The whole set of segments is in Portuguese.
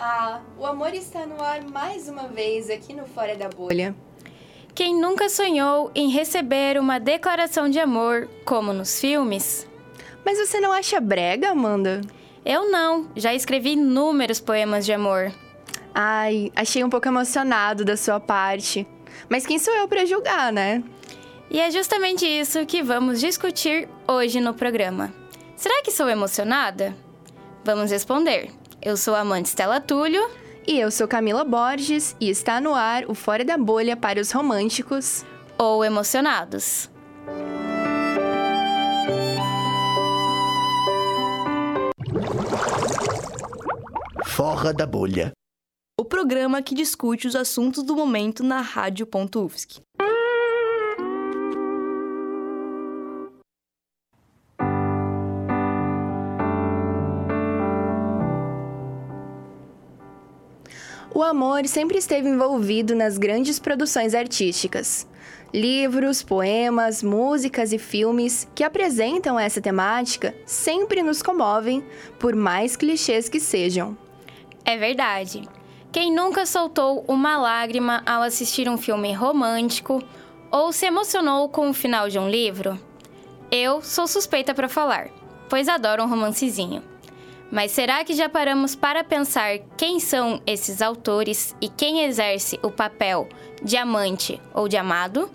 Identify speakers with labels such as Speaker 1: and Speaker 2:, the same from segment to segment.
Speaker 1: Ah, o amor está no ar mais uma vez aqui no Fora da Bolha.
Speaker 2: Quem nunca sonhou em receber uma declaração de amor, como nos filmes?
Speaker 1: Mas você não acha brega, Amanda?
Speaker 2: Eu não, já escrevi inúmeros poemas de amor.
Speaker 1: Ai, achei um pouco emocionado da sua parte. Mas quem sou eu para julgar, né?
Speaker 2: E é justamente isso que vamos discutir hoje no programa. Será que sou emocionada? Vamos responder. Eu sou a amante Stella Túlio.
Speaker 1: E eu sou Camila Borges e está no ar o Fora da Bolha para os românticos
Speaker 2: ou emocionados.
Speaker 3: Fora da Bolha.
Speaker 4: O programa que discute os assuntos do momento na Rádio.UFSC.
Speaker 1: O amor sempre esteve envolvido nas grandes produções artísticas. Livros, poemas, músicas e filmes que apresentam essa temática sempre nos comovem, por mais clichês que sejam.
Speaker 2: É verdade. Quem nunca soltou uma lágrima ao assistir um filme romântico ou se emocionou com o final de um livro? Eu sou suspeita para falar, pois adoro um romancezinho. Mas será que já paramos para pensar quem são esses autores e quem exerce o papel de amante ou de amado?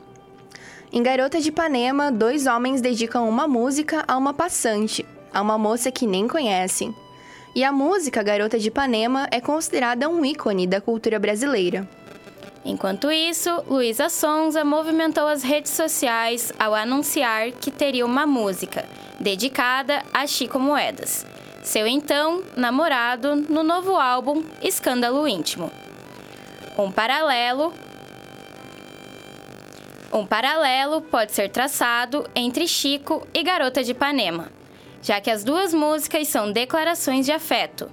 Speaker 1: Em Garota de Ipanema, dois homens dedicam uma música a uma passante, a uma moça que nem conhecem. E a música Garota de Ipanema é considerada um ícone da cultura brasileira.
Speaker 2: Enquanto isso, Luísa Sonza movimentou as redes sociais ao anunciar que teria uma música dedicada a Chico Moedas seu então namorado no novo álbum Escândalo Íntimo. Um paralelo um paralelo pode ser traçado entre Chico e Garota de Ipanema, já que as duas músicas são declarações de afeto.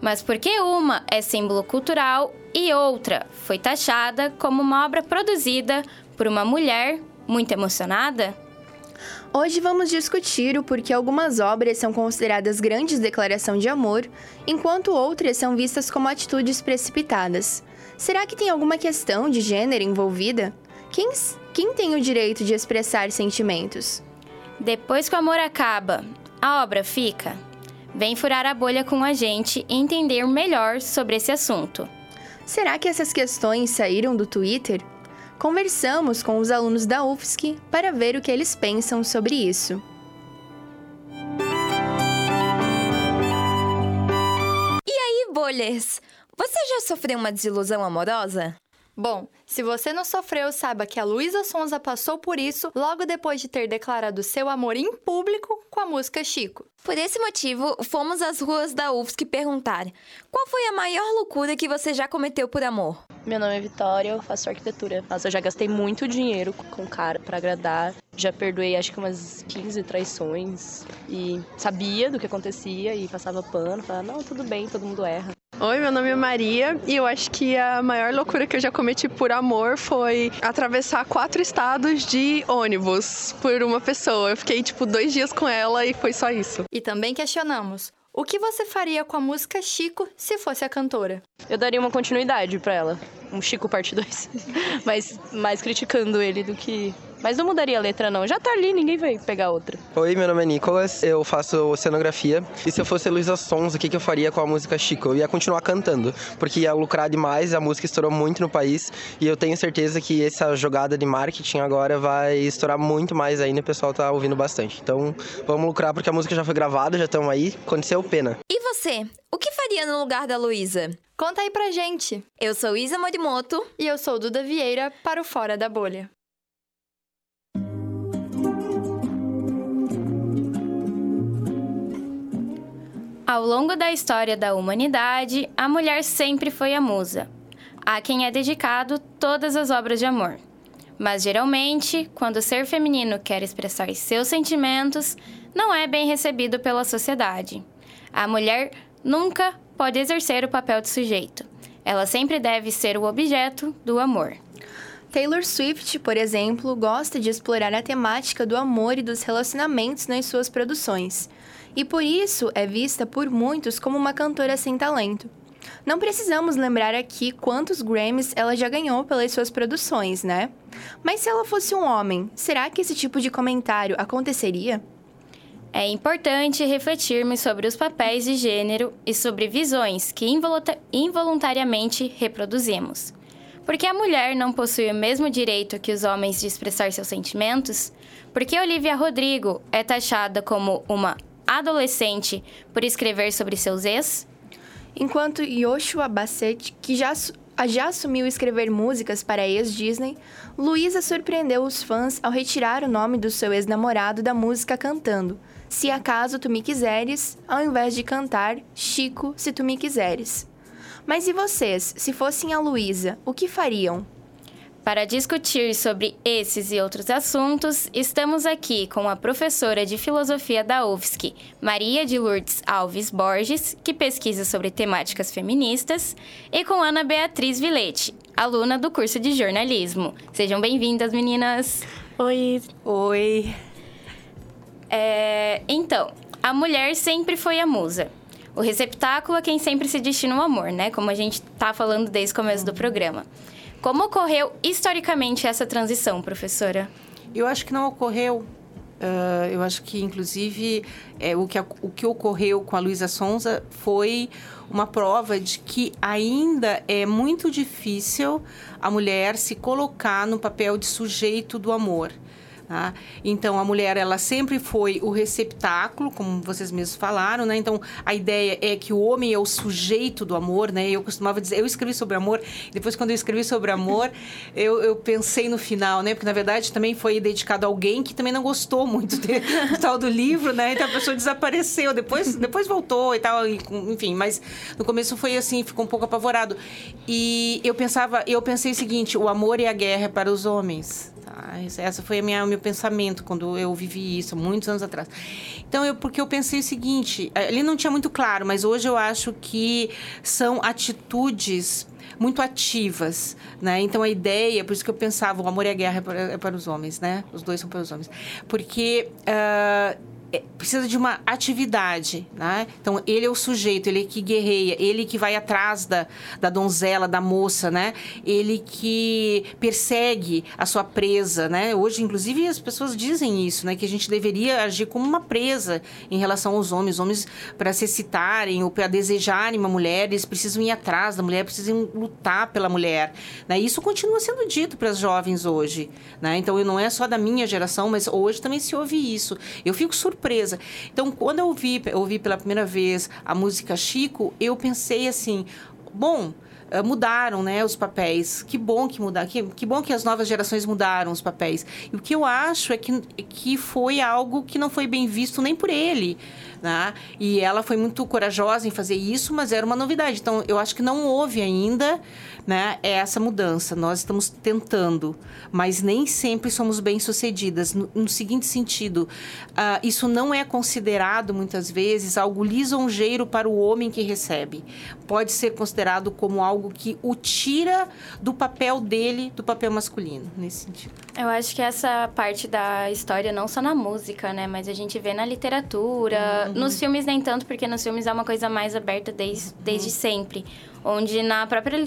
Speaker 2: Mas por que uma é símbolo cultural e outra foi taxada como uma obra produzida por uma mulher muito emocionada?
Speaker 1: Hoje vamos discutir o porquê algumas obras são consideradas grandes declaração de amor, enquanto outras são vistas como atitudes precipitadas. Será que tem alguma questão de gênero envolvida? Quem, quem tem o direito de expressar sentimentos?
Speaker 2: Depois que o amor acaba, a obra fica? Vem furar a bolha com a gente e entender melhor sobre esse assunto.
Speaker 1: Será que essas questões saíram do Twitter? Conversamos com os alunos da UFSC para ver o que eles pensam sobre isso.
Speaker 5: E aí, bolhas? Você já sofreu uma desilusão amorosa?
Speaker 6: Bom, se você não sofreu, saiba que a Luísa Sonza passou por isso logo depois de ter declarado seu amor em público com a música Chico.
Speaker 5: Por esse motivo, fomos às ruas da UFSC perguntar: qual foi a maior loucura que você já cometeu por amor?
Speaker 7: Meu nome é Vitória, eu faço arquitetura. Nossa, eu já gastei muito dinheiro com o cara para agradar. Já perdoei acho que umas 15 traições e sabia do que acontecia e passava pano, falava: "Não, tudo bem, todo mundo erra".
Speaker 8: Oi, meu nome é Maria e eu acho que a maior loucura que eu já cometi por amor foi atravessar quatro estados de ônibus por uma pessoa. Eu fiquei tipo dois dias com ela e foi só isso.
Speaker 6: E também questionamos: o que você faria com a música Chico se fosse a cantora?
Speaker 7: Eu daria uma continuidade para ela, um Chico parte 2, mas mais criticando ele do que mas não mudaria a letra, não. Já tá ali, ninguém vai pegar outra.
Speaker 9: Oi, meu nome é Nicolas, eu faço cenografia. E se eu fosse Luísa Sons, o que, que eu faria com a música Chico? Eu ia continuar cantando, porque ia lucrar demais, a música estourou muito no país. E eu tenho certeza que essa jogada de marketing agora vai estourar muito mais ainda e o pessoal tá ouvindo bastante. Então, vamos lucrar porque a música já foi gravada, já estamos aí. Aconteceu pena.
Speaker 5: E você? O que faria no lugar da Luísa?
Speaker 6: Conta aí pra gente.
Speaker 5: Eu sou Isa Morimoto.
Speaker 6: E eu sou Duda Vieira para o Fora da Bolha.
Speaker 2: Ao longo da história da humanidade, a mulher sempre foi a musa, a quem é dedicado todas as obras de amor. Mas geralmente, quando o ser feminino quer expressar seus sentimentos, não é bem recebido pela sociedade. A mulher nunca pode exercer o papel de sujeito. Ela sempre deve ser o objeto do amor.
Speaker 1: Taylor Swift, por exemplo, gosta de explorar a temática do amor e dos relacionamentos nas suas produções e por isso é vista por muitos como uma cantora sem talento. Não precisamos lembrar aqui quantos Grammys ela já ganhou pelas suas produções, né? Mas se ela fosse um homem, será que esse tipo de comentário aconteceria?
Speaker 2: É importante refletirmos sobre os papéis de gênero e sobre visões que involuntariamente reproduzimos. Porque a mulher não possui o mesmo direito que os homens de expressar seus sentimentos? Porque Olivia Rodrigo é taxada como uma adolescente por escrever sobre seus ex?
Speaker 1: Enquanto Yoshua Bassett, que já, já assumiu escrever músicas para ex-Disney, Luísa surpreendeu os fãs ao retirar o nome do seu ex-namorado da música cantando Se acaso tu me quiseres, ao invés de cantar Chico, se tu me quiseres. Mas e vocês, se fossem a Luísa, o que fariam?
Speaker 2: Para discutir sobre esses e outros assuntos, estamos aqui com a professora de filosofia da UFSC, Maria de Lourdes Alves Borges, que pesquisa sobre temáticas feministas, e com Ana Beatriz Vilete, aluna do curso de jornalismo. Sejam bem-vindas, meninas!
Speaker 10: Oi!
Speaker 1: Oi!
Speaker 2: É, então, a mulher sempre foi a musa. O receptáculo é quem sempre se destina o amor, né? Como a gente tá falando desde o começo do programa. Como ocorreu historicamente essa transição, professora?
Speaker 10: Eu acho que não ocorreu. Uh, eu acho que, inclusive, é, o, que, o que ocorreu com a Luísa Sonza foi uma prova de que ainda é muito difícil a mulher se colocar no papel de sujeito do amor. Tá? Então, a mulher, ela sempre foi o receptáculo, como vocês mesmos falaram, né? Então, a ideia é que o homem é o sujeito do amor, né? Eu costumava dizer, eu escrevi sobre amor, depois quando eu escrevi sobre amor, eu, eu pensei no final, né? Porque, na verdade, também foi dedicado a alguém que também não gostou muito de, do tal do livro, né? Então, a pessoa desapareceu, depois, depois voltou e tal, enfim. Mas, no começo foi assim, ficou um pouco apavorado. E eu pensava, eu pensei o seguinte, o amor e a guerra é para os homens. Tá? Essa foi a minha, o meu pensamento quando eu vivi isso, muitos anos atrás. Então, eu, porque eu pensei o seguinte, ali não tinha muito claro, mas hoje eu acho que são atitudes muito ativas, né? Então a ideia, por isso que eu pensava, o amor e a guerra é para, é para os homens, né? Os dois são para os homens, porque uh, precisa de uma atividade, né? Então, ele é o sujeito, ele que guerreia, ele que vai atrás da, da donzela, da moça, né? Ele que persegue a sua presa, né? Hoje, inclusive, as pessoas dizem isso, né? Que a gente deveria agir como uma presa em relação aos homens. Os homens, para se excitarem ou para desejarem uma mulher, eles precisam ir atrás da mulher, precisam lutar pela mulher, né? Isso continua sendo dito para as jovens hoje, né? Então, não é só da minha geração, mas hoje também se ouve isso. Eu fico surpresa surpresa. Então, quando eu ouvi, eu ouvi pela primeira vez a música Chico, eu pensei assim, bom, eh, mudaram né, os papéis. Que bom que mudaram, que, que bom que as novas gerações mudaram os papéis. E o que eu acho é que, que foi algo que não foi bem visto nem por ele. Né? E ela foi muito corajosa em fazer isso, mas era uma novidade. Então, eu acho que não houve ainda né, essa mudança. Nós estamos tentando, mas nem sempre somos bem-sucedidas. No, no, seguinte sentido, uh, isso não é considerado, muitas vezes, algo lisonjeiro para o homem que recebe. Pode ser considerado como algo que o tira do papel dele, do papel masculino, nesse sentido.
Speaker 2: Eu acho que essa parte da história, não só na música, né, mas a gente vê na literatura, Uhum. Nos filmes nem tanto, porque nos filmes é uma coisa mais aberta desde, desde sempre. Onde na própria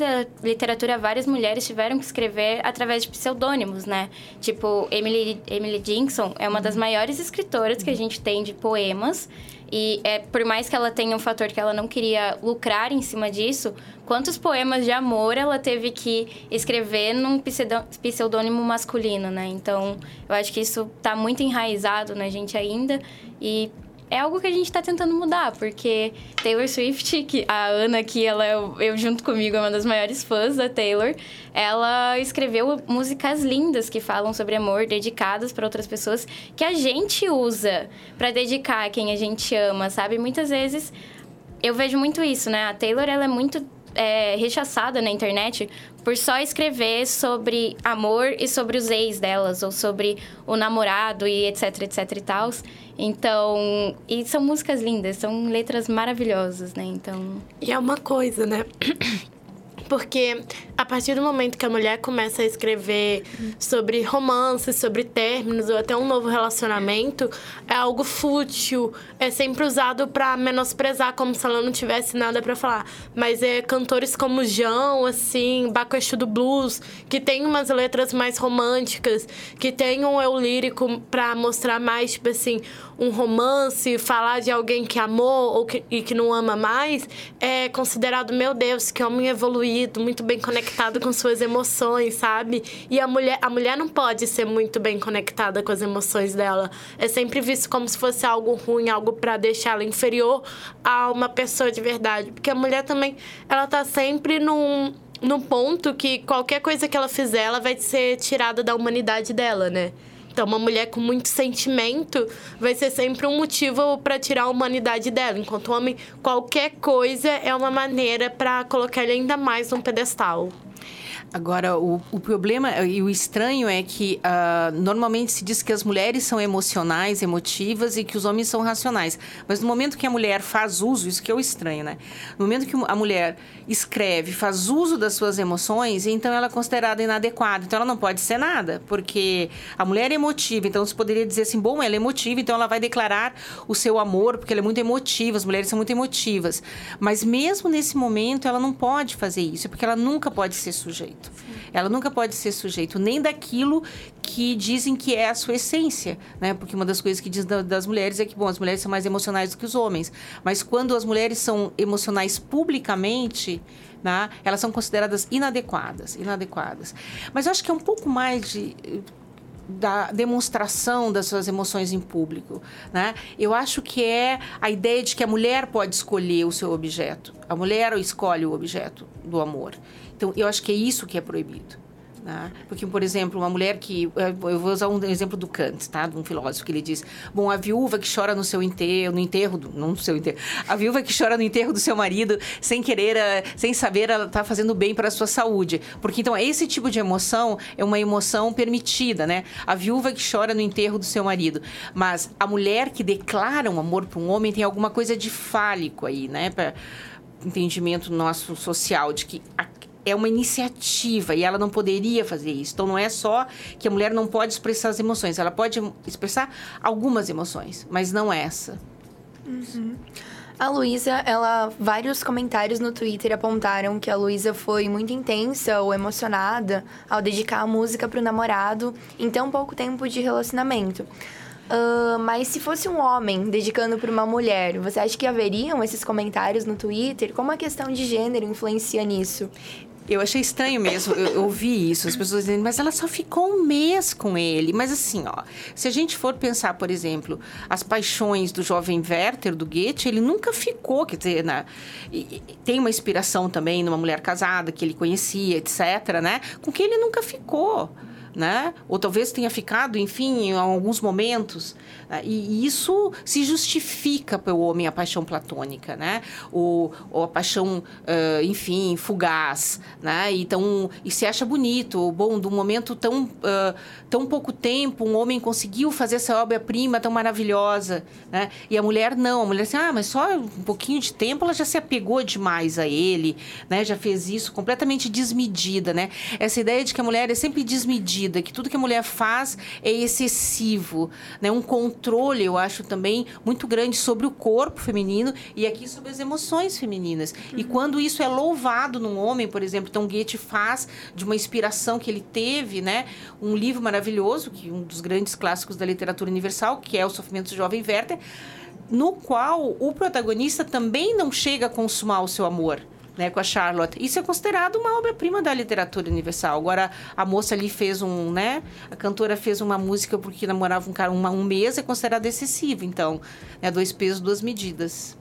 Speaker 2: literatura várias mulheres tiveram que escrever através de pseudônimos, né? Tipo, Emily, Emily Dickinson é uma das uhum. maiores escritoras que a gente tem de poemas. E é, por mais que ela tenha um fator que ela não queria lucrar em cima disso, quantos poemas de amor ela teve que escrever num pseudônimo masculino, né? Então, eu acho que isso tá muito enraizado na gente ainda. E é algo que a gente está tentando mudar, porque Taylor Swift, que a Ana aqui, ela eu junto comigo é uma das maiores fãs da Taylor, ela escreveu músicas lindas que falam sobre amor, dedicadas para outras pessoas, que a gente usa para dedicar a quem a gente ama, sabe? Muitas vezes eu vejo muito isso, né? A Taylor, ela é muito é, rechaçada na internet por só escrever sobre amor e sobre os ex delas, ou sobre o namorado e etc, etc e tal. Então, e são músicas lindas, são letras maravilhosas, né? Então.
Speaker 10: E é uma coisa, né?
Speaker 11: Porque a partir do momento que a mulher começa a escrever sobre romances, sobre términos ou até um novo relacionamento, é algo fútil, é sempre usado para menosprezar, como se ela não tivesse nada para falar. Mas é cantores como João, assim, Baco do Blues, que tem umas letras mais românticas, que tem um eu lírico para mostrar mais, tipo assim, um romance, falar de alguém que amou ou que, e que não ama mais, é considerado, meu Deus, que homem evoluído, muito bem conectado com suas emoções, sabe? E a mulher, a mulher não pode ser muito bem conectada com as emoções dela. É sempre visto como se fosse algo ruim, algo para deixar ela inferior a uma pessoa de verdade. Porque a mulher também, ela tá sempre num num ponto que qualquer coisa que ela fizer, ela vai ser tirada da humanidade dela, né? Então, uma mulher com muito sentimento vai ser sempre um motivo para tirar a humanidade dela, enquanto o homem, qualquer coisa é uma maneira para colocar ele ainda mais num pedestal.
Speaker 10: Agora, o, o problema e o estranho é que uh, normalmente se diz que as mulheres são emocionais, emotivas e que os homens são racionais. Mas no momento que a mulher faz uso, isso que é o estranho, né? No momento que a mulher escreve, faz uso das suas emoções, então ela é considerada inadequada. Então ela não pode ser nada, porque a mulher é emotiva. Então se poderia dizer assim, bom, ela é emotiva, então ela vai declarar o seu amor, porque ela é muito emotiva, as mulheres são muito emotivas. Mas mesmo nesse momento, ela não pode fazer isso, porque ela nunca pode ser sujeita sujeito. Sim. Ela nunca pode ser sujeito nem daquilo que dizem que é a sua essência, né? Porque uma das coisas que diz das mulheres é que, bom, as mulheres são mais emocionais do que os homens. Mas quando as mulheres são emocionais publicamente, né? Elas são consideradas inadequadas, inadequadas. Mas eu acho que é um pouco mais de da demonstração das suas emoções em público, né? Eu acho que é a ideia de que a mulher pode escolher o seu objeto. A mulher escolhe o objeto do amor. Então, eu acho que é isso que é proibido. Né? Porque, por exemplo, uma mulher que. Eu vou usar um exemplo do Kant, tá? de um filósofo, que ele diz: Bom, a viúva que chora no seu enterro, no enterro, do, não no seu enterro, a viúva que chora no enterro do seu marido, sem querer, eh, sem saber, ela está fazendo bem para a sua saúde. Porque, então, esse tipo de emoção é uma emoção permitida, né? A viúva que chora no enterro do seu marido. Mas a mulher que declara um amor para um homem tem alguma coisa de fálico aí, né? Pra, entendimento nosso social de que a é uma iniciativa e ela não poderia fazer isso. Então não é só que a mulher não pode expressar as emoções, ela pode expressar algumas emoções, mas não essa.
Speaker 1: Uhum. A Luísa, ela vários comentários no Twitter apontaram que a Luísa foi muito intensa ou emocionada ao dedicar a música para o namorado em tão pouco tempo de relacionamento. Uh, mas se fosse um homem dedicando para uma mulher, você acha que haveriam esses comentários no Twitter? Como a questão de gênero influencia nisso?
Speaker 10: Eu achei estranho mesmo, eu ouvi isso, as pessoas dizendo, mas ela só ficou um mês com ele. Mas assim, ó, se a gente for pensar, por exemplo, as paixões do jovem Werther, do Goethe, ele nunca ficou, quer dizer, na, e, tem uma inspiração também numa mulher casada que ele conhecia, etc., né? Com quem ele nunca ficou né? Ou talvez tenha ficado, enfim, em alguns momentos. Né? E isso se justifica pelo homem a paixão platônica, né? Ou, ou a paixão, uh, enfim, fugaz, né? Então, e se acha bonito, bom, de um momento tão, uh, tão pouco tempo, um homem conseguiu fazer essa obra-prima tão maravilhosa, né? E a mulher não, a mulher assim, ah, mas só um pouquinho de tempo ela já se apegou demais a ele, né? Já fez isso completamente desmedida, né? Essa ideia de que a mulher é sempre desmedida medida, que tudo que a mulher faz é excessivo, né? Um controle, eu acho também muito grande sobre o corpo feminino e aqui sobre as emoções femininas. Uhum. E quando isso é louvado num homem, por exemplo, então Goethe faz de uma inspiração que ele teve, né? Um livro maravilhoso, que um dos grandes clássicos da literatura universal, que é O Sofrimento do Jovem Werther, no qual o protagonista também não chega a consumar o seu amor né, com a Charlotte. Isso é considerado uma obra-prima da literatura universal. Agora, a moça ali fez um, né, a cantora fez uma música porque namorava um cara uma, um mês, é considerado excessivo. Então, né, dois pesos, duas medidas.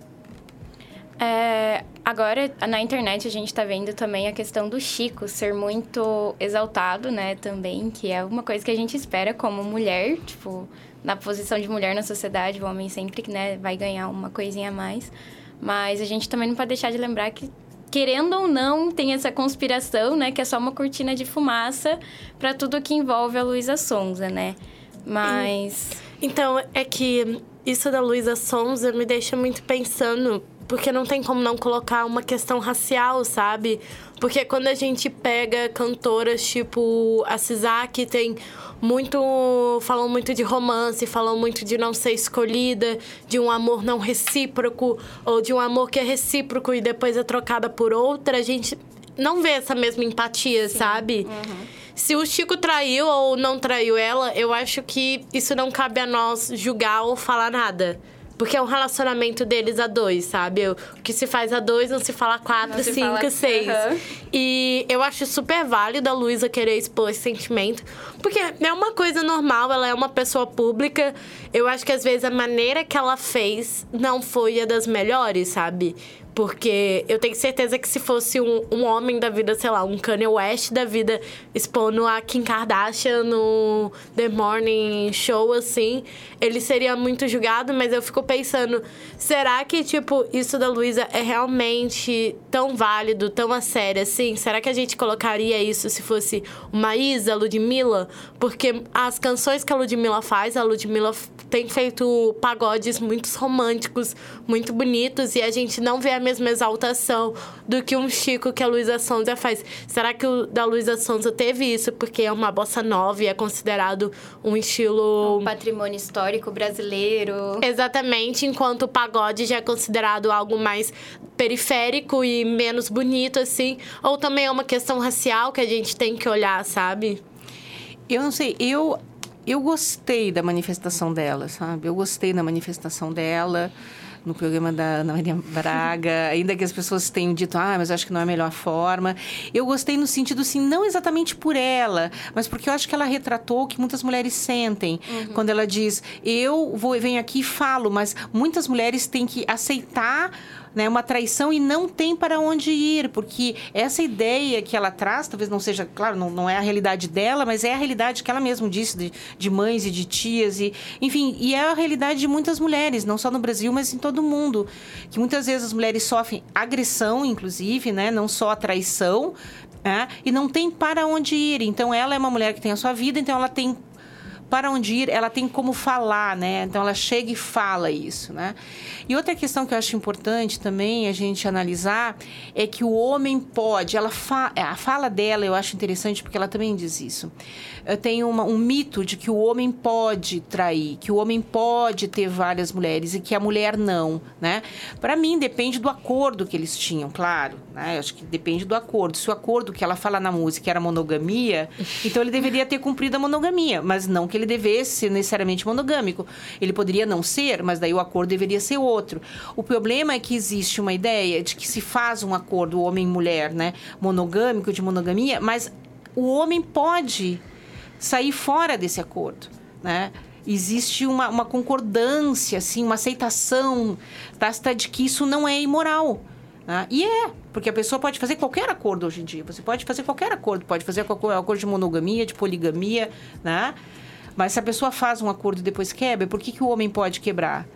Speaker 2: É, agora, na internet, a gente está vendo também a questão do Chico ser muito exaltado, né, também, que é uma coisa que a gente espera como mulher, tipo, na posição de mulher na sociedade, o homem sempre, né, vai ganhar uma coisinha a mais. Mas a gente também não pode deixar de lembrar que querendo ou não, tem essa conspiração, né? Que é só uma cortina de fumaça para tudo que envolve a Luísa Sonza, né? Mas.
Speaker 11: Então, é que isso da Luísa Sonza me deixa muito pensando porque não tem como não colocar uma questão racial, sabe? Porque quando a gente pega cantoras tipo a Cisá, que tem muito. falam muito de romance, falam muito de não ser escolhida, de um amor não recíproco, ou de um amor que é recíproco e depois é trocada por outra, a gente não vê essa mesma empatia, Sim. sabe? Uhum. Se o Chico traiu ou não traiu ela, eu acho que isso não cabe a nós julgar ou falar nada. Porque é um relacionamento deles a dois, sabe? O que se faz a dois não se fala quatro, se cinco, fala... seis. Uhum. E eu acho super válido a Luísa querer expor esse sentimento. Porque é uma coisa normal, ela é uma pessoa pública. Eu acho que às vezes a maneira que ela fez não foi a das melhores, sabe? Porque eu tenho certeza que se fosse um, um homem da vida, sei lá, um Kanye West da vida expondo a Kim Kardashian no The Morning Show, assim, ele seria muito julgado, mas eu fico pensando, será que, tipo, isso da Luísa é realmente tão válido, tão a sério assim? Será que a gente colocaria isso se fosse uma Isa, Ludmilla? Porque as canções que a Ludmilla faz, a Ludmilla tem feito pagodes muito românticos, muito bonitos, e a gente não vê a mesma exaltação do que um Chico que a Luísa Sonza faz. Será que o da Luísa Sonza teve isso porque é uma bossa nova e é considerado um estilo.
Speaker 2: Um patrimônio histórico brasileiro.
Speaker 11: Exatamente, enquanto o pagode já é considerado algo mais periférico e menos bonito, assim. Ou também é uma questão racial que a gente tem que olhar, sabe?
Speaker 10: Eu não sei, eu eu gostei da manifestação dela, sabe? Eu gostei da manifestação dela no programa da Ana Maria Braga, ainda que as pessoas tenham dito, ah, mas acho que não é a melhor forma. Eu gostei no sentido, assim, não exatamente por ela, mas porque eu acho que ela retratou o que muitas mulheres sentem. Uhum. Quando ela diz, eu vou, venho aqui e falo, mas muitas mulheres têm que aceitar né, uma traição e não tem para onde ir, porque essa ideia que ela traz, talvez não seja, claro, não, não é a realidade dela, mas é a realidade que ela mesma disse de, de mães e de tias, e, enfim, e é a realidade de muitas mulheres, não só no Brasil, mas em todo o mundo, que muitas vezes as mulheres sofrem agressão, inclusive, né, não só a traição, né, e não tem para onde ir. Então, ela é uma mulher que tem a sua vida, então ela tem para onde ir, ela tem como falar, né? Então ela chega e fala isso, né? E outra questão que eu acho importante também a gente analisar é que o homem pode, ela fa a fala dela eu acho interessante porque ela também diz isso. Eu tenho um mito de que o homem pode trair, que o homem pode ter várias mulheres e que a mulher não, né? Para mim depende do acordo que eles tinham, claro, né? Eu acho que depende do acordo. Se o acordo que ela fala na música era monogamia, então ele deveria ter cumprido a monogamia, mas não que ele devesse ser necessariamente monogâmico. Ele poderia não ser, mas daí o acordo deveria ser outro. O problema é que existe uma ideia de que se faz um acordo homem-mulher, né, monogâmico de monogamia, mas o homem pode sair fora desse acordo, né? Existe uma, uma concordância, assim, uma aceitação tácita de que isso não é imoral. Né? E é, porque a pessoa pode fazer qualquer acordo hoje em dia. Você pode fazer qualquer acordo, pode fazer qualquer acordo de monogamia, de poligamia, né? Mas se a pessoa faz um acordo e depois quebra, por que, que o homem pode quebrar?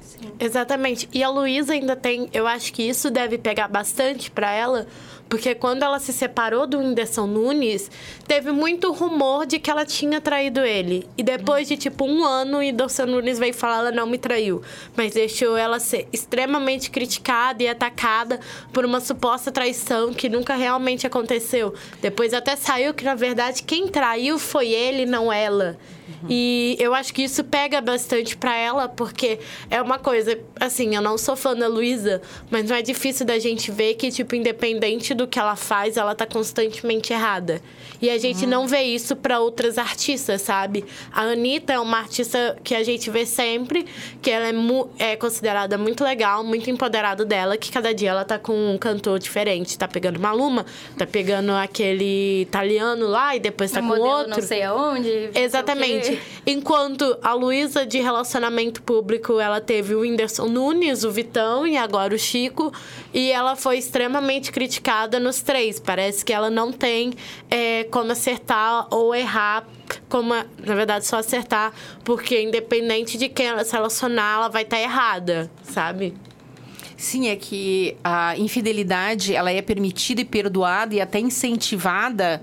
Speaker 11: Sim. Exatamente. E a Luísa ainda tem. Eu acho que isso deve pegar bastante para ela, porque quando ela se separou do Whindersson Nunes, teve muito rumor de que ela tinha traído ele. E depois de tipo um ano, o Whindersson Nunes veio falar ela não me traiu. Mas deixou ela ser extremamente criticada e atacada por uma suposta traição que nunca realmente aconteceu. Depois até saiu que, na verdade, quem traiu foi ele, não ela. Uhum. E eu acho que isso pega bastante para ela, porque é uma coisa, assim, eu não sou fã da Luísa, mas não é difícil da gente ver que, tipo, independente do que ela faz, ela tá constantemente errada. E a gente uhum. não vê isso para outras artistas, sabe? A Anitta é uma artista que a gente vê sempre, que ela é, é considerada muito legal, muito empoderada dela, que cada dia ela tá com um cantor diferente. Tá pegando Maluma, tá pegando aquele italiano lá e depois tá um com outro.
Speaker 2: Não sei aonde.
Speaker 11: Exatamente. Enquanto a Luísa de relacionamento público, ela teve o Whindersson Nunes, o Vitão e agora o Chico. E ela foi extremamente criticada nos três. Parece que ela não tem é, como acertar ou errar como, na verdade, só acertar, porque independente de quem ela se relacionar, ela vai estar tá errada, sabe?
Speaker 10: Sim, é que a infidelidade, ela é permitida e perdoada e até incentivada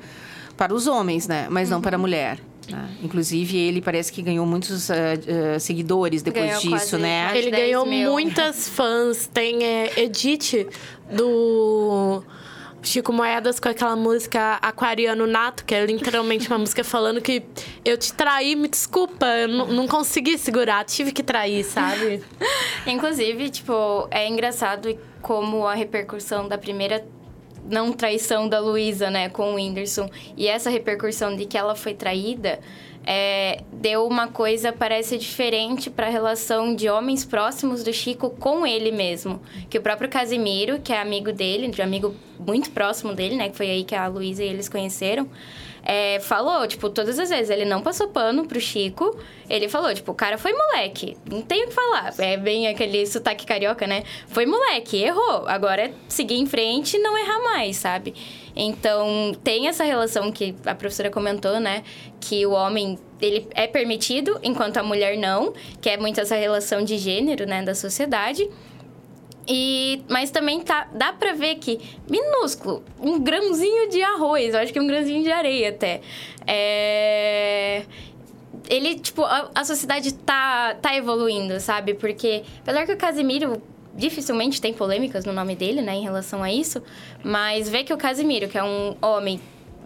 Speaker 10: para os homens, né? Mas não para a uhum. mulher. né? Inclusive, ele parece que ganhou muitos uh, uh, seguidores depois
Speaker 2: Ganhou
Speaker 10: disso,
Speaker 2: quase
Speaker 10: né?
Speaker 11: Ele
Speaker 2: 10
Speaker 11: ganhou
Speaker 2: mil.
Speaker 11: muitas fãs. Tem é, Edith do Chico Moedas com aquela música Aquariano Nato, que é literalmente uma música falando que eu te traí, me desculpa, eu não- consegui segurar, tive que trair, sabe?
Speaker 2: Inclusive, tipo, é engraçado como a repercussão da primeira não traição da Luísa, né, com o Whindersson, e essa repercussão de que ela foi traída, é, deu uma coisa, parece diferente para a relação de homens próximos do Chico com ele mesmo. Que o próprio Casimiro, que é amigo dele, de amigo muito próximo dele, né, que foi aí que a Luísa e eles conheceram, é, falou, tipo, todas as vezes, ele não passou pano pro Chico. Ele falou, tipo, o cara foi moleque. Não tem o que falar. É bem aquele sotaque carioca, né? Foi moleque, errou. Agora é seguir em frente e não errar mais, sabe? Então, tem essa relação que a professora comentou, né? Que o homem, ele é permitido, enquanto a mulher não. Que é muito essa relação de gênero, né? Da sociedade. E, mas também tá, dá pra ver que, minúsculo, um grãozinho de arroz, eu acho que é um grãozinho de areia até. É... Ele, tipo, a, a sociedade tá, tá evoluindo, sabe? Porque, apesar que o Casimiro dificilmente tem polêmicas no nome dele, né, em relação a isso, mas vê que o Casimiro, que é um homem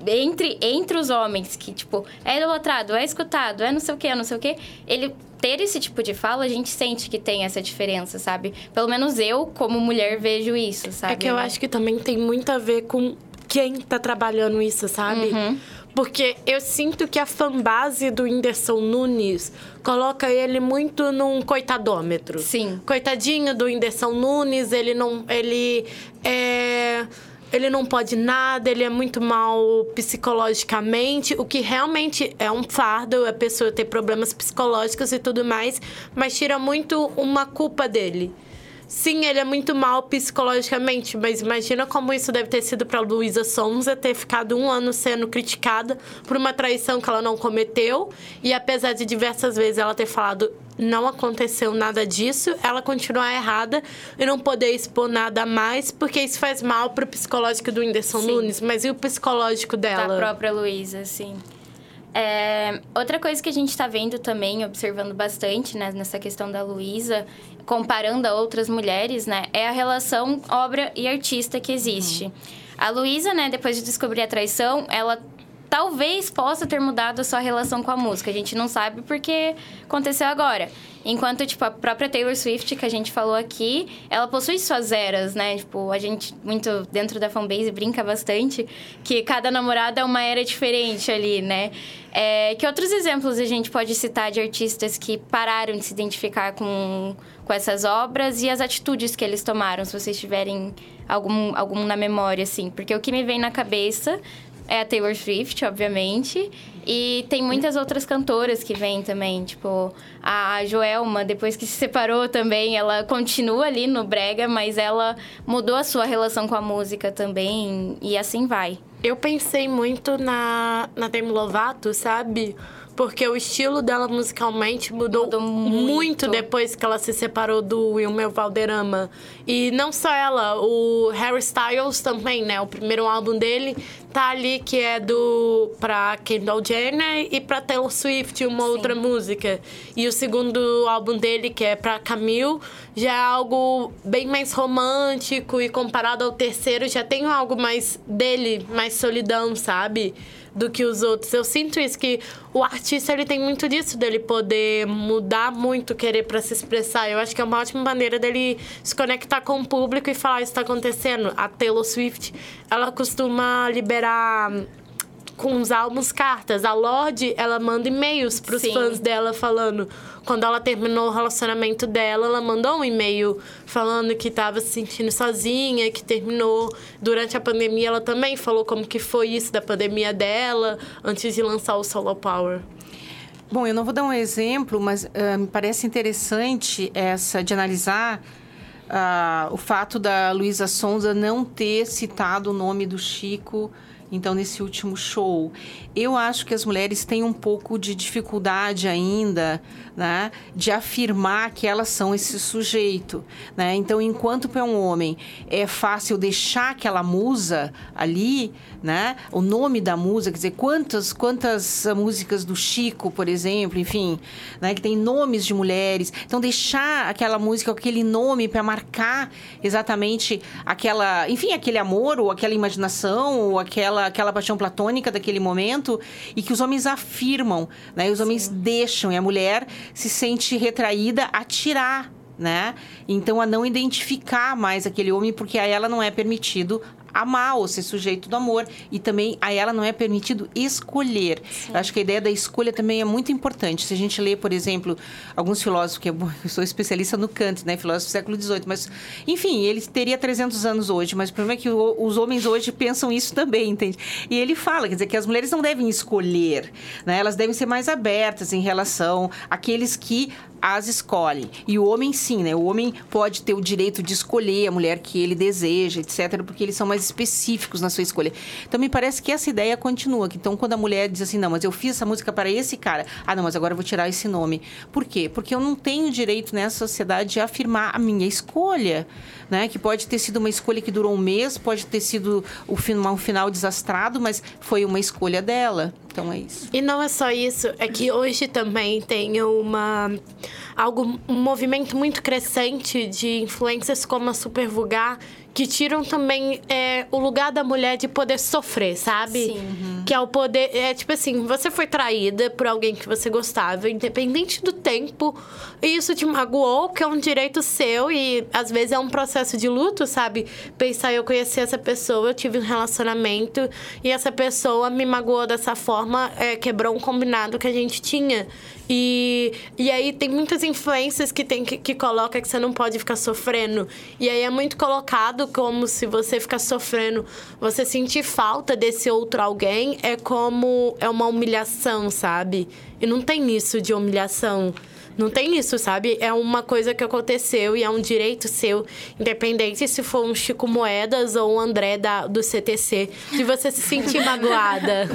Speaker 2: entre, entre os homens que, tipo, é idolatrado, é escutado, é não sei o que, é não sei o que, ele ter esse tipo de fala, a gente sente que tem essa diferença, sabe? Pelo menos eu, como mulher, vejo isso, sabe?
Speaker 11: É que eu acho que também tem muito a ver com quem tá trabalhando isso, sabe?
Speaker 2: Uhum.
Speaker 11: Porque eu sinto que a fanbase do Whindersson Nunes coloca ele muito num coitadômetro.
Speaker 2: Sim.
Speaker 11: Coitadinho do Whindersson Nunes, ele não. Ele é. Ele não pode nada, ele é muito mal psicologicamente, o que realmente é um fardo a pessoa ter problemas psicológicos e tudo mais, mas tira muito uma culpa dele. Sim, ele é muito mal psicologicamente, mas imagina como isso deve ter sido para Luísa Sonza ter ficado um ano sendo criticada por uma traição que ela não cometeu. E apesar de diversas vezes ela ter falado não aconteceu nada disso, ela continuar errada e não poder expor nada mais, porque isso faz mal pro psicológico do Whindersson
Speaker 2: Sim.
Speaker 11: Nunes. Mas e o psicológico dela?
Speaker 2: Da própria Luísa, sim. É, outra coisa que a gente está vendo também, observando bastante né, nessa questão da Luísa, comparando a outras mulheres, né, é a relação obra e artista que existe. A Luísa, né, depois de descobrir a traição, ela talvez possa ter mudado a sua relação com a música. A gente não sabe porque aconteceu agora. Enquanto, tipo, a própria Taylor Swift, que a gente falou aqui, ela possui suas eras, né? Tipo, a gente, muito dentro da fanbase, brinca bastante que cada namorada é uma era diferente ali, né? É, que outros exemplos a gente pode citar de artistas que pararam de se identificar com, com essas obras e as atitudes que eles tomaram, se vocês tiverem algum, algum na memória, assim? Porque o que me vem na cabeça é a Taylor Swift, obviamente. E tem muitas outras cantoras que vêm também, tipo a Joelma, depois que se separou também, ela continua ali no brega, mas ela mudou a sua relação com a música também e assim vai.
Speaker 11: Eu pensei muito na, na Demi Lovato, sabe? Porque o estilo dela musicalmente mudou,
Speaker 2: Mudou
Speaker 11: muito.
Speaker 2: muito.
Speaker 11: depois que ela se separou do Wilmer Valderrama. E não só ela, o Harry Styles também, né? O primeiro álbum dele tá ali que é do pra Kendall Jenner e pra Taylor Swift, uma outra música. E o segundo álbum dele, que é pra Camille, já é algo bem mais romântico e comparado ao terceiro já tem algo mais dele, mais solidão, sabe? Do que os outros. Eu sinto isso que o artista ele tem muito disso dele poder mudar muito, querer para se expressar. Eu acho que é uma ótima maneira dele se conectar com o público e falar isso está acontecendo. A Taylor Swift, ela costuma liberar com os álbuns cartas. A Lorde, ela manda e-mails pros
Speaker 2: Sim.
Speaker 11: fãs dela falando. Quando ela terminou o relacionamento dela, ela mandou um e-mail falando que estava se sentindo sozinha, que terminou durante a pandemia. Ela também falou como que foi isso da pandemia dela, antes de lançar o Solo Power.
Speaker 10: Bom, eu não vou dar um exemplo, mas ah, me parece interessante essa de analisar ah, o fato da Luísa Sonza não ter citado o nome do Chico então nesse último show. Eu acho que as mulheres têm um pouco de dificuldade ainda, né, de afirmar que elas são esse sujeito, né? Então, enquanto para um homem é fácil deixar aquela musa ali, né? O nome da musa, quer dizer, quantas quantas músicas do Chico, por exemplo, enfim, né, que tem nomes de mulheres. Então, deixar aquela música, aquele nome para marcar exatamente aquela, enfim, aquele amor ou aquela imaginação ou aquela aquela paixão platônica daquele momento e que os homens afirmam, né? E os homens Sim. deixam e a mulher se sente retraída a tirar né? Então a não identificar mais aquele homem porque a ela não é permitido amar ou ser sujeito do amor. E também a ela não é permitido escolher. Acho que a ideia da escolha também é muito importante. Se a gente lê, por exemplo, alguns filósofos, que eu sou especialista no Kant, né? Filósofo do século XVIII, mas, enfim, ele teria 300 anos hoje, mas o problema é que os homens hoje pensam isso também, entende? E ele fala, quer dizer, que as mulheres não devem escolher, né? Elas devem ser mais abertas em relação àqueles que as escolhem. E o homem, sim, né? O homem pode ter o direito de escolher a mulher que ele deseja, etc., porque eles são mais específicos na sua escolha. Então, me parece que essa ideia continua. Então, quando a mulher diz assim, não, mas eu fiz essa música para esse cara. Ah, não, mas agora eu vou tirar esse nome. Por quê? Porque eu não tenho direito nessa sociedade de afirmar a minha escolha, né? Que pode ter sido uma escolha que durou um mês, pode ter sido o um final desastrado, mas foi uma escolha dela. Então, é isso.
Speaker 11: E não é só isso, é que hoje também tem uma algo um movimento muito crescente de influências como a Super Vulgar que tiram também é, o lugar da mulher de poder sofrer, sabe?
Speaker 2: Sim. Uhum.
Speaker 11: Que é o poder. É tipo assim, você foi traída por alguém que você gostava, independente do tempo, isso te magoou, que é um direito seu, e às vezes é um processo de luto, sabe? Pensar, eu conheci essa pessoa, eu tive um relacionamento, e essa pessoa me magoou dessa forma, é, quebrou um combinado que a gente tinha. E, e aí tem muitas influências que, tem, que, que coloca que você não pode ficar sofrendo. E aí é muito colocado como se você ficar sofrendo, você sentir falta desse outro alguém é como é uma humilhação, sabe? E não tem isso de humilhação. Não tem isso, sabe? É uma coisa que aconteceu e é um direito seu, independente se for um Chico Moedas ou um André da, do CTC, de você se sentir magoada.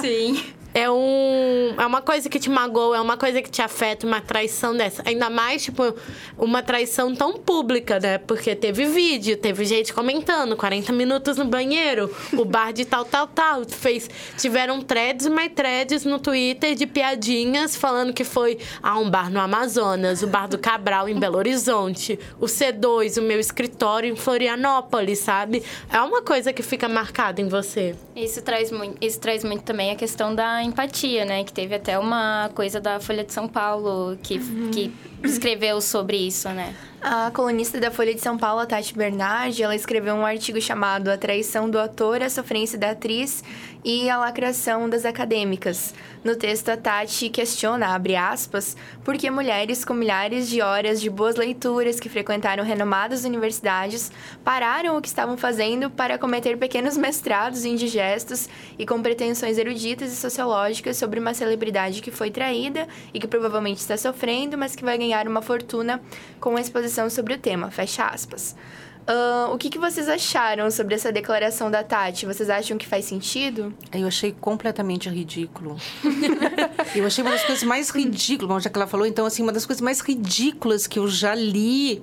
Speaker 2: Sim
Speaker 11: é um é uma coisa que te magoa, é uma coisa que te afeta, uma traição dessa. Ainda mais, tipo, uma traição tão pública, né? Porque teve vídeo, teve gente comentando, 40 minutos no banheiro, o bar de tal, tal, tal. Fez, tiveram threads, mais threads no Twitter de piadinhas falando que foi ah, um bar no Amazonas, o bar do Cabral em Belo Horizonte, o C2, o meu escritório em Florianópolis, sabe? É uma coisa que fica marcada em você.
Speaker 2: Isso traz muito, isso traz muito também a questão da empatia, né? Que teve até uma coisa da Folha de São Paulo que, uhum. que escreveu sobre isso, né?
Speaker 1: A colunista da Folha de São Paulo, a Tati Bernardi, ela escreveu um artigo chamado A Traição do Ator, a Sofrência da Atriz e a Lacração das Acadêmicas. No texto, a Tati questiona, abre aspas, por que mulheres com milhares de horas de boas leituras que frequentaram renomadas universidades pararam o que estavam fazendo para cometer pequenos mestrados indigestos e com pretensões eruditas e sociológicas sobre uma celebridade que foi traída e que provavelmente está sofrendo, mas que vai ganhar uma fortuna com a exposição sobre o tema. Fecha aspas. Uh, o que, que vocês acharam sobre essa declaração da Tati? Vocês acham que faz sentido?
Speaker 10: Eu achei completamente ridículo. eu achei uma das coisas mais ridículas, já que ela falou, então, assim, uma das coisas mais ridículas que eu já li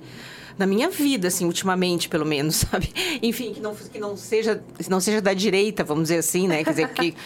Speaker 10: na minha vida, assim, ultimamente, pelo menos, sabe? Enfim, que não, que não seja não seja da direita, vamos dizer assim, né? Quer dizer, que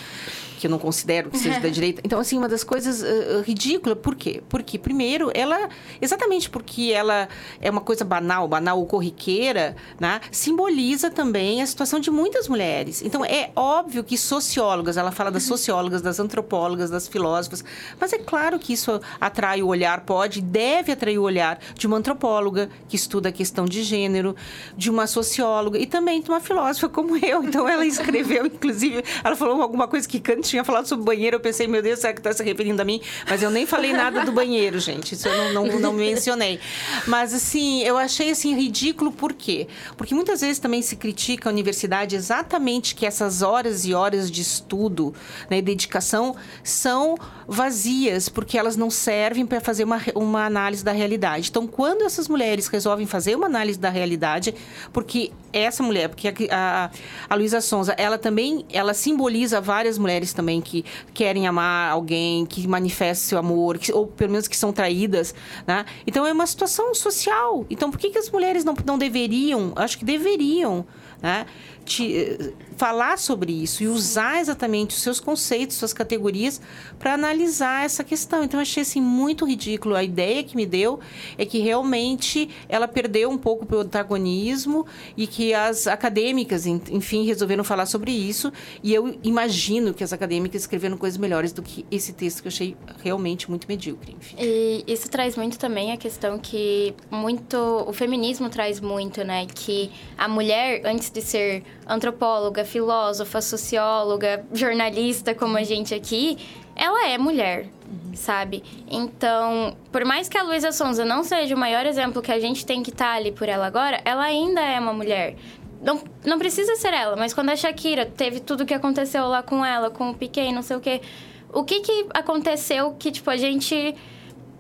Speaker 10: que eu não considero que seja da direita. Então, assim, uma das coisas uh, ridículas, por quê? Porque, primeiro, ela, exatamente porque ela é uma coisa banal, banal ou corriqueira, né? simboliza também a situação de muitas mulheres. Então, é óbvio que sociólogas, ela fala das uhum. sociólogas, das antropólogas, das filósofas, mas é claro que isso atrai o olhar, pode, deve atrair o olhar de uma antropóloga que estuda a questão de gênero, de uma socióloga e também de uma filósofa como eu. Então, ela escreveu, inclusive, ela falou alguma coisa que Kant tinha falado sobre banheiro, eu pensei, meu Deus, será que tá se referindo a mim? Mas eu nem falei nada do banheiro, gente. Isso eu não, não, não mencionei. Mas, assim, eu achei, assim, ridículo por quê? Porque muitas vezes também se critica a universidade exatamente que essas horas e horas de estudo né, e dedicação são vazias, porque elas não servem para fazer uma, uma análise da realidade. Então, quando essas mulheres resolvem fazer uma análise da realidade, porque essa mulher, porque a, a, a Luísa Sonza, ela também, ela simboliza várias mulheres também que querem amar alguém, que manifestam seu amor, que, ou pelo menos que são traídas, né? Então, é uma situação social. Então, por que, que as mulheres não, não deveriam, acho que deveriam, né? Te, falar sobre isso e usar exatamente os seus conceitos, suas categorias para analisar essa questão. Então, achei assim muito ridículo. A ideia que me deu é que realmente ela perdeu um pouco o protagonismo e que as acadêmicas, enfim, resolveram falar sobre isso. E eu imagino que as acadêmicas escreveram coisas melhores do que esse texto que eu achei realmente muito medíocre. Enfim.
Speaker 2: E isso traz muito também a questão que muito o feminismo traz muito, né, que a mulher antes de ser antropóloga, filósofa, socióloga, jornalista como a gente aqui, ela é mulher, uhum. sabe? Então, por mais que a Luísa Sonza não seja o maior exemplo que a gente tem que estar tá ali por ela agora, ela ainda é uma mulher. Não, não precisa ser ela, mas quando a Shakira teve tudo o que aconteceu lá com ela, com o Piquet, não sei o quê. O que que aconteceu que, tipo, a gente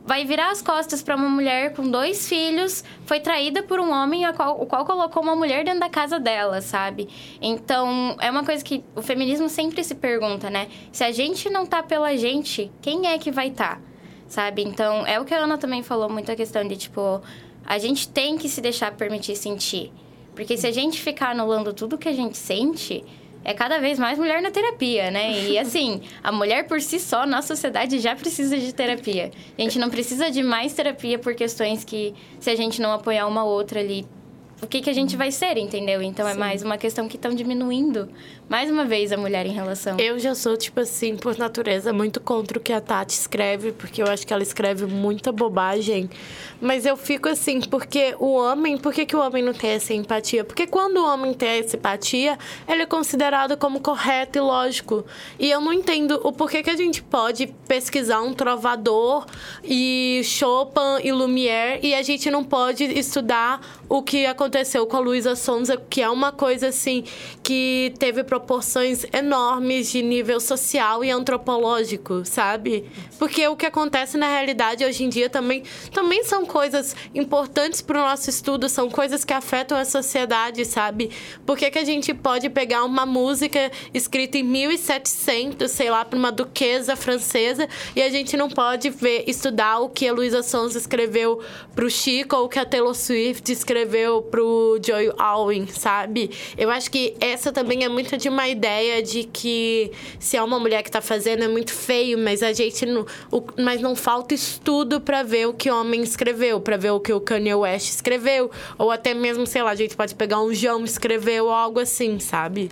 Speaker 2: vai virar as costas para uma mulher com dois filhos, foi traída por um homem qual, o qual colocou uma mulher dentro da casa dela, sabe? Então, é uma coisa que o feminismo sempre se pergunta, né? Se a gente não tá pela gente, quem é que vai tá? Sabe? Então, é o que a Ana também falou, muito a questão de, tipo, a gente tem que se deixar permitir sentir. Porque se a gente ficar anulando tudo que a gente sente, é cada vez mais mulher na terapia, né? E assim, a mulher por si só na sociedade já precisa de terapia. A gente não precisa de mais terapia por questões que, se a gente não apoiar uma outra ali, o que, que a gente vai ser, entendeu? Então é Sim. é mais uma questão que estão diminuindo mais uma vez a mulher em relação.
Speaker 11: Eu já sou, tipo assim, por natureza, muito contra o que a Tati escreve, porque eu acho que ela escreve muita bobagem. Mas eu fico assim, porque o homem, por que, que o homem não tem essa empatia? Porque quando o homem tem essa empatia, ele é considerado como correto e lógico. E eu não entendo o porquê que a gente pode pesquisar um trovador e Chopin e Lumière e a gente não pode estudar o que aconteceu com a Luísa Sonza, que é uma coisa assim que teve proporções enormes de nível social e antropológico, sabe? Porque o que acontece na realidade hoje em dia também, também são coisas importantes para o nosso estudo, são coisas que afetam a sociedade, sabe? Por que, que a gente pode pegar uma música escrita em 1700, sei lá, para uma duquesa francesa, e a gente não pode ver, estudar o que a Luísa Sons escreveu para o Chico ou o que a Taylor Swift escreveu para o Joy Alwyn, sabe? Eu acho que essa também é muito de uma ideia de que se é uma mulher que está fazendo é muito feio, mas a gente não, o, mas não falta estudo para ver o que homem escreveu, para ver o que o Kanye West escreveu, ou até mesmo, sei lá, a gente pode pegar um João escreveu ou algo assim, sabe?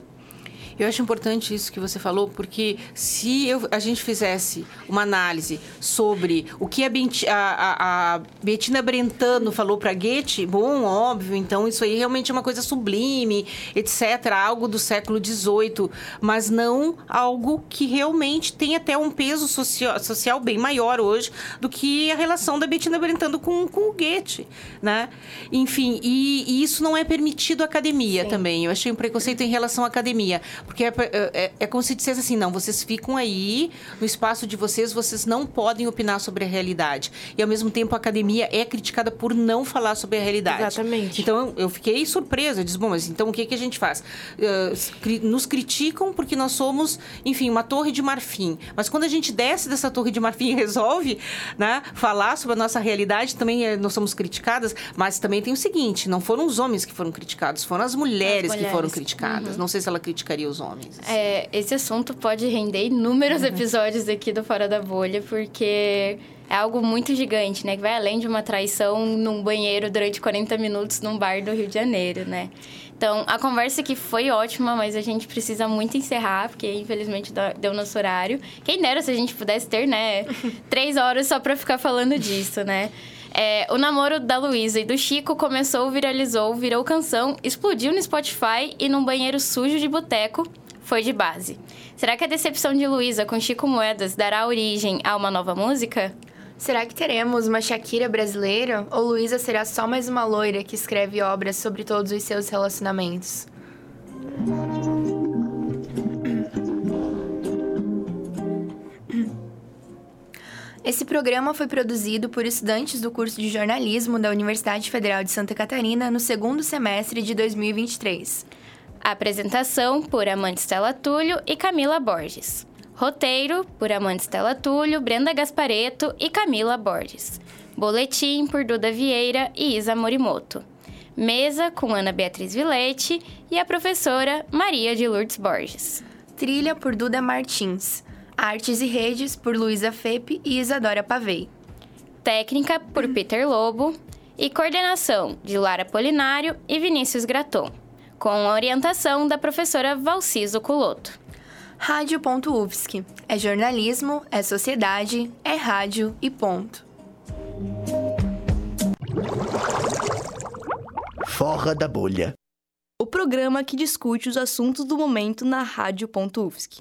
Speaker 10: Eu acho importante isso que você falou, porque se eu, a gente fizesse uma análise sobre o que a, a, a Bettina Brentano falou para Goethe, bom, óbvio, então isso aí realmente é uma coisa sublime, etc., algo do século XVIII, mas não algo que realmente tem até um peso social, social bem maior hoje do que a relação da Bettina Brentano com, com o Goethe, né? Enfim, e, e isso não é permitido à academia Sim. também. Eu achei um preconceito em relação à academia. Porque é, é, é, é, como se dissesse assim, não, vocês ficam aí, no espaço de vocês, vocês não podem opinar sobre a realidade. E, ao mesmo tempo, a academia é criticada por não falar sobre a realidade.
Speaker 11: Exatamente.
Speaker 10: Então, eu fiquei surpresa. Eu disse, bom, mas então o que, que a gente faz? Uh, nos criticam porque nós somos, enfim, uma torre de marfim. Mas quando a gente desce dessa torre de marfim e resolve né, falar sobre a nossa realidade, também é, nós somos criticadas. Mas também tem o seguinte, não foram os homens que foram criticados, foram as mulheres, as mulheres. que foram criticadas. Uhum. Não sei se ela criticaria os homens.
Speaker 2: Assim. É, esse assunto pode render inúmeros uhum. episódios aqui do Fora da Bolha, porque é algo muito gigante, né? Que vai além de uma traição num banheiro durante 40 minutos num bar do Rio de Janeiro, né? Então, a conversa aqui foi ótima, mas a gente precisa muito encerrar, porque infelizmente deu nosso horário. Quem dera se a gente pudesse ter, né? Três horas só pra ficar falando disso, né? É, o namoro da Luísa e do Chico começou, viralizou, virou canção, explodiu no Spotify e num banheiro sujo de boteco foi de base. Será que a decepção de Luísa com Chico Moedas dará origem a uma nova música?
Speaker 1: Será que teremos uma Shakira brasileira? Ou Luísa será só mais uma loira que escreve obras sobre todos os seus relacionamentos? Esse programa foi produzido por estudantes do curso de jornalismo da Universidade Federal de Santa Catarina no segundo semestre de 2023.
Speaker 2: Apresentação por Amanda Stella Túlio e Camila Borges. Roteiro por Amanda Stella Túlio, Brenda Gaspareto e Camila Borges. Boletim por Duda Vieira e Isa Morimoto. Mesa com Ana Beatriz Vilete e a professora Maria de Lourdes Borges.
Speaker 1: Trilha por Duda Martins. Artes e Redes por Luísa Fepe e Isadora Pavei.
Speaker 2: Técnica por Peter Lobo e coordenação de Lara Polinário e Vinícius Graton, com a orientação da professora Valciso Culoto.
Speaker 1: Rádio.UFSC. É jornalismo, é sociedade, é rádio e ponto.
Speaker 3: Forra da bolha.
Speaker 4: O programa que discute os assuntos do momento na Rádio.UFSC.